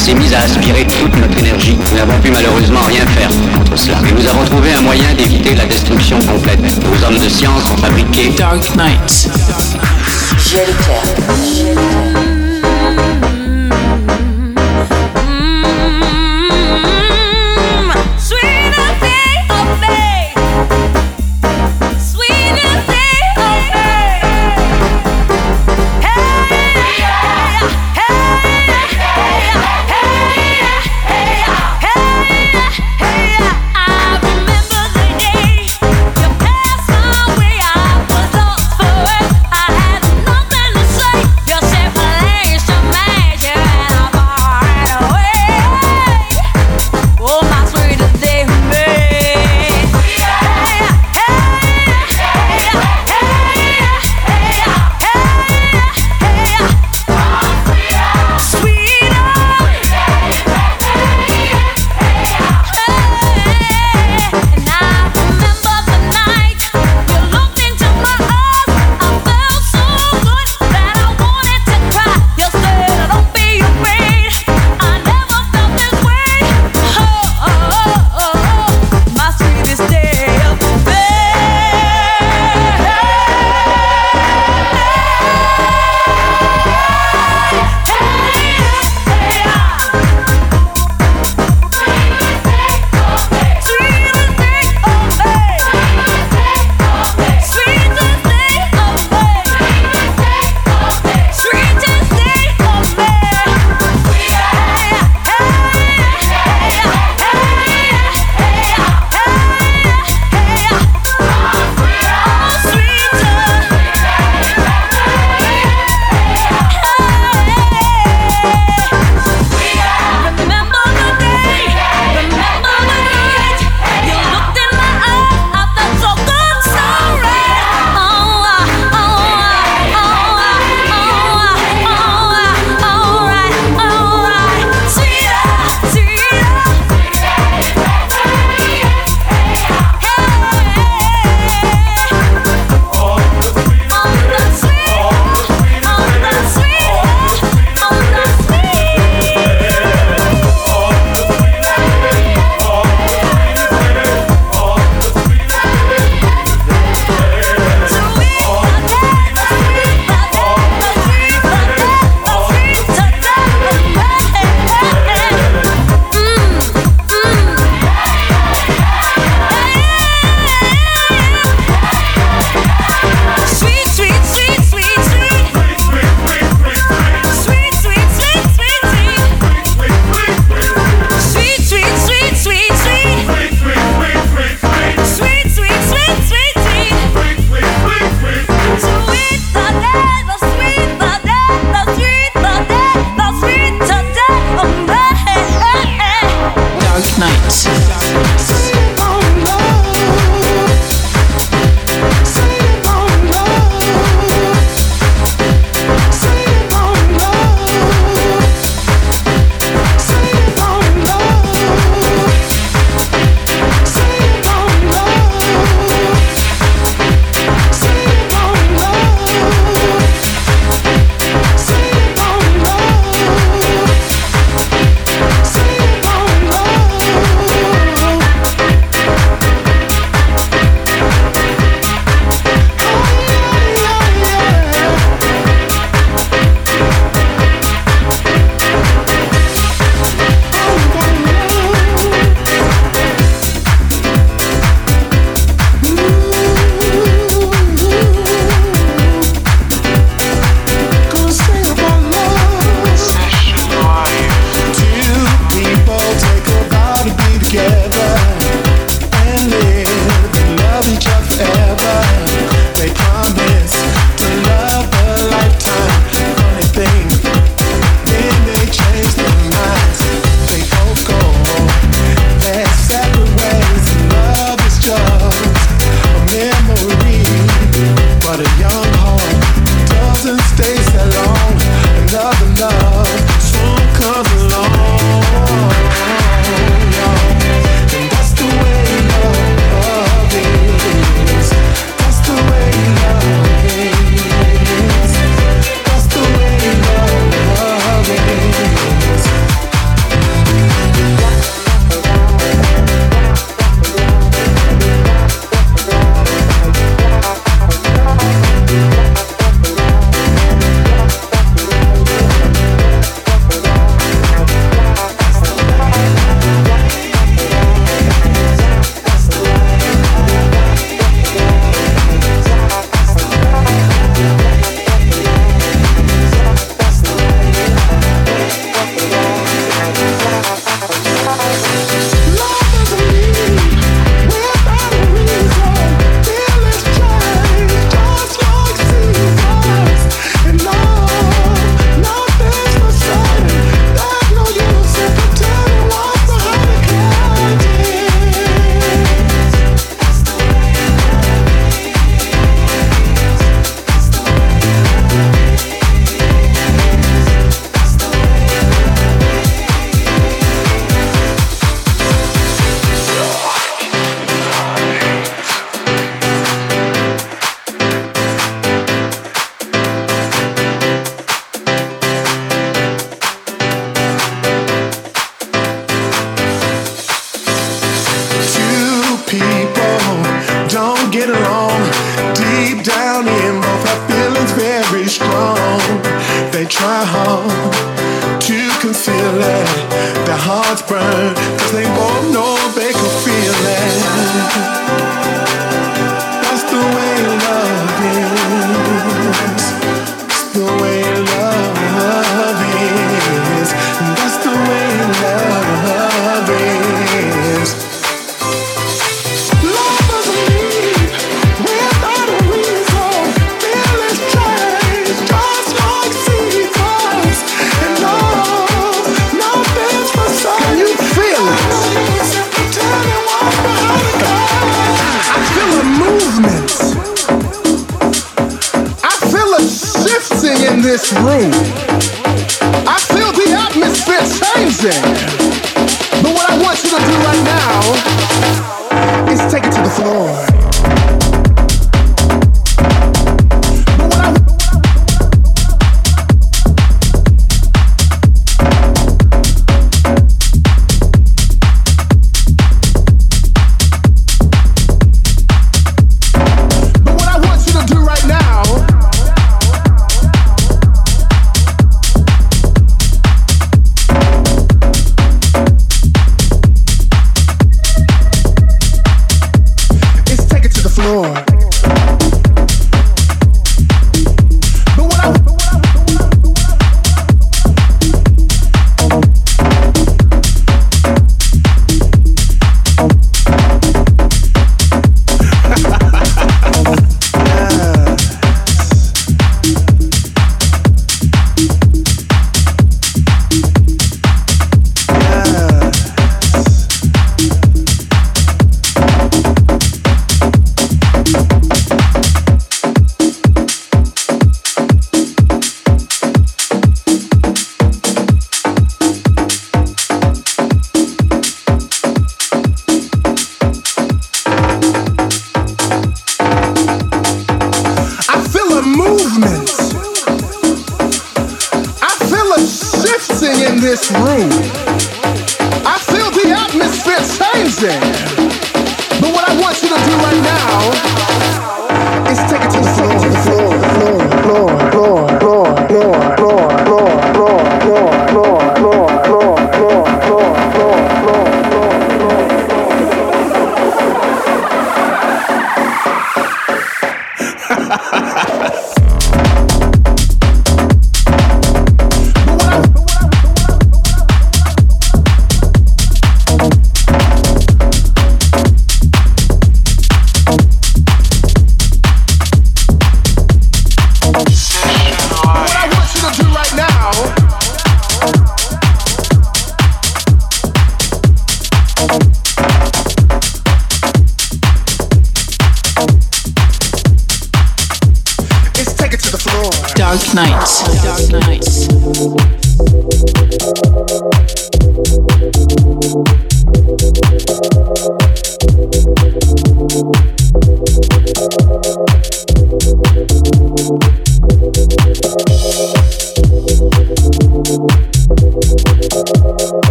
s'est mise à aspirer toute notre énergie. Nous n'avons pu malheureusement rien faire contre cela. Mais nous avons trouvé un moyen d'éviter la destruction complète. Vos hommes de science ont fabriqué Dark Knight. Yourself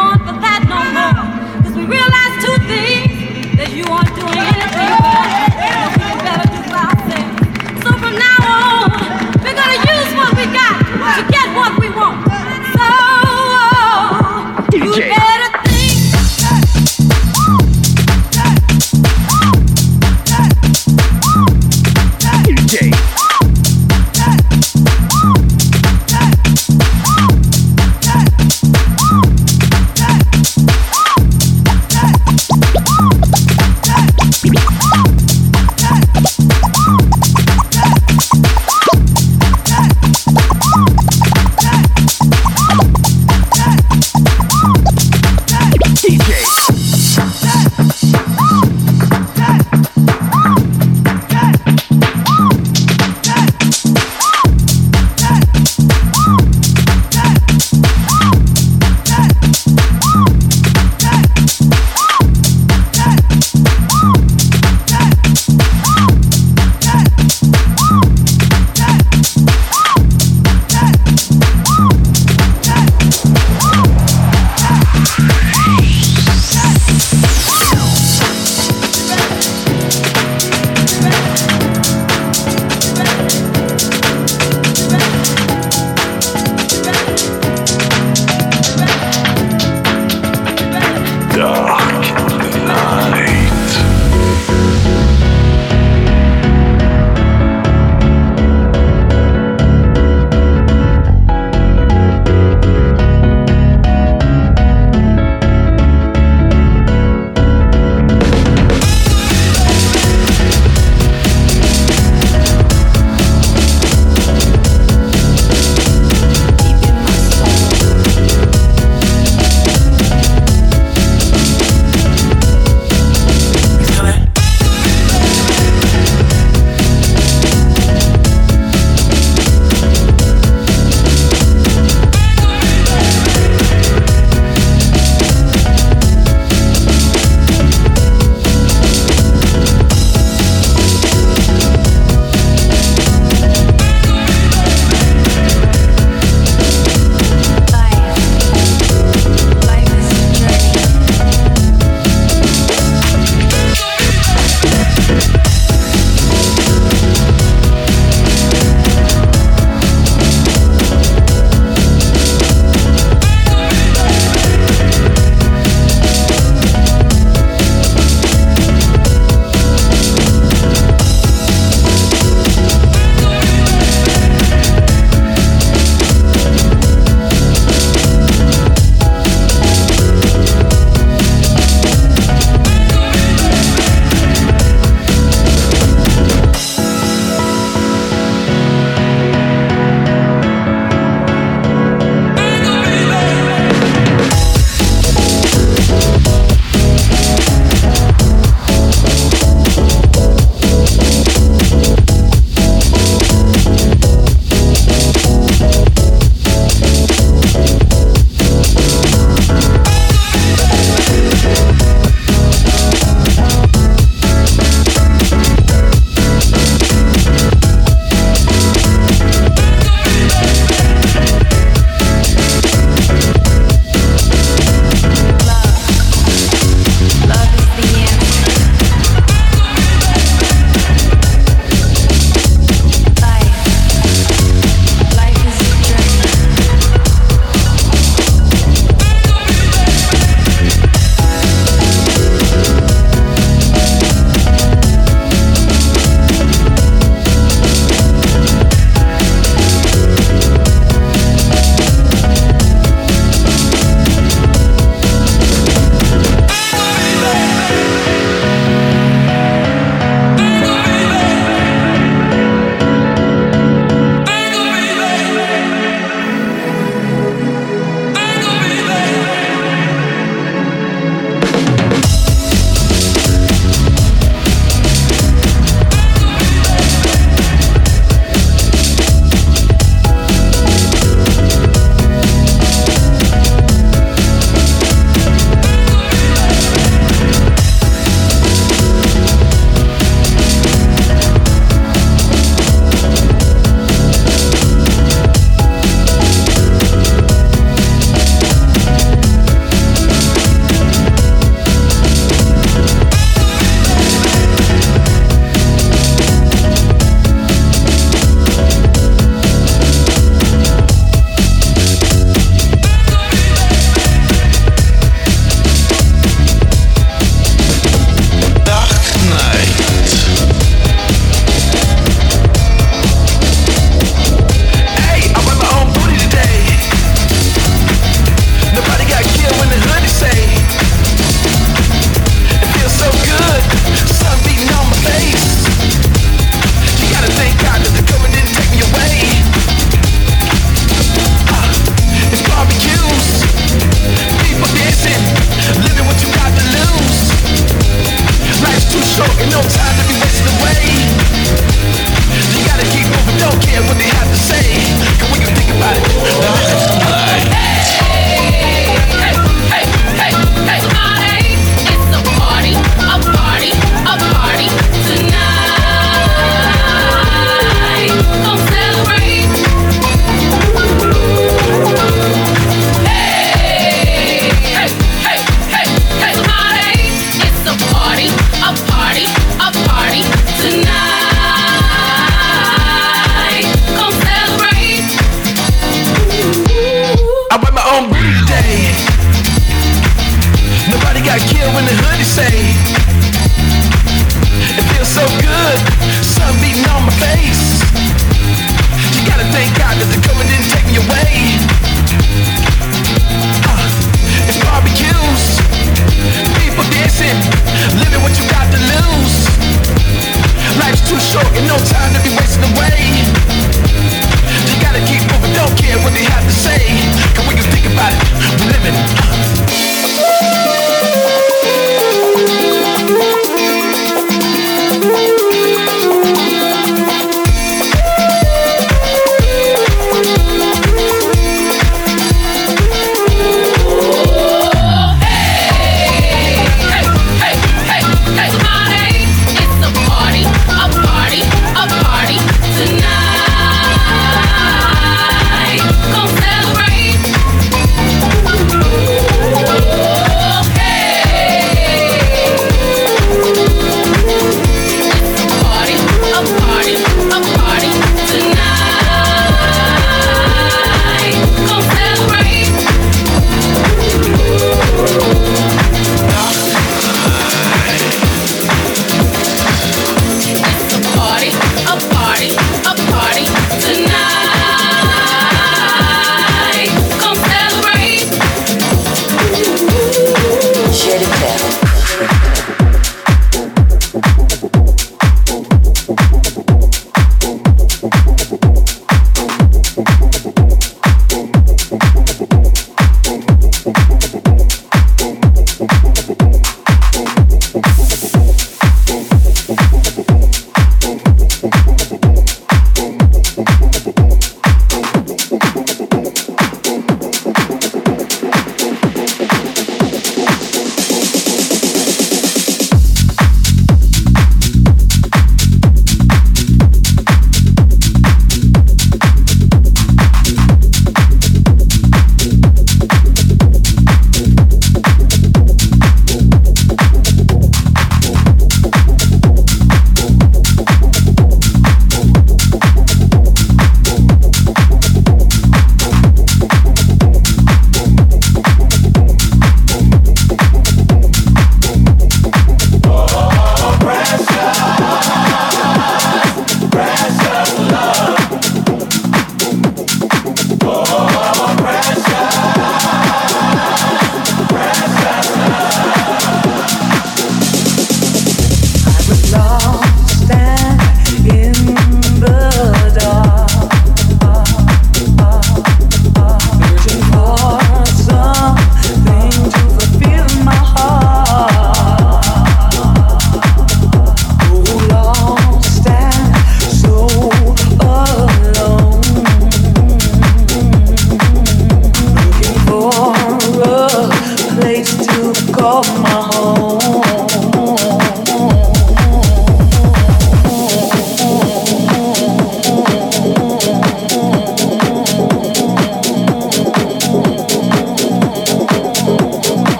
want the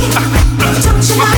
Don't you know?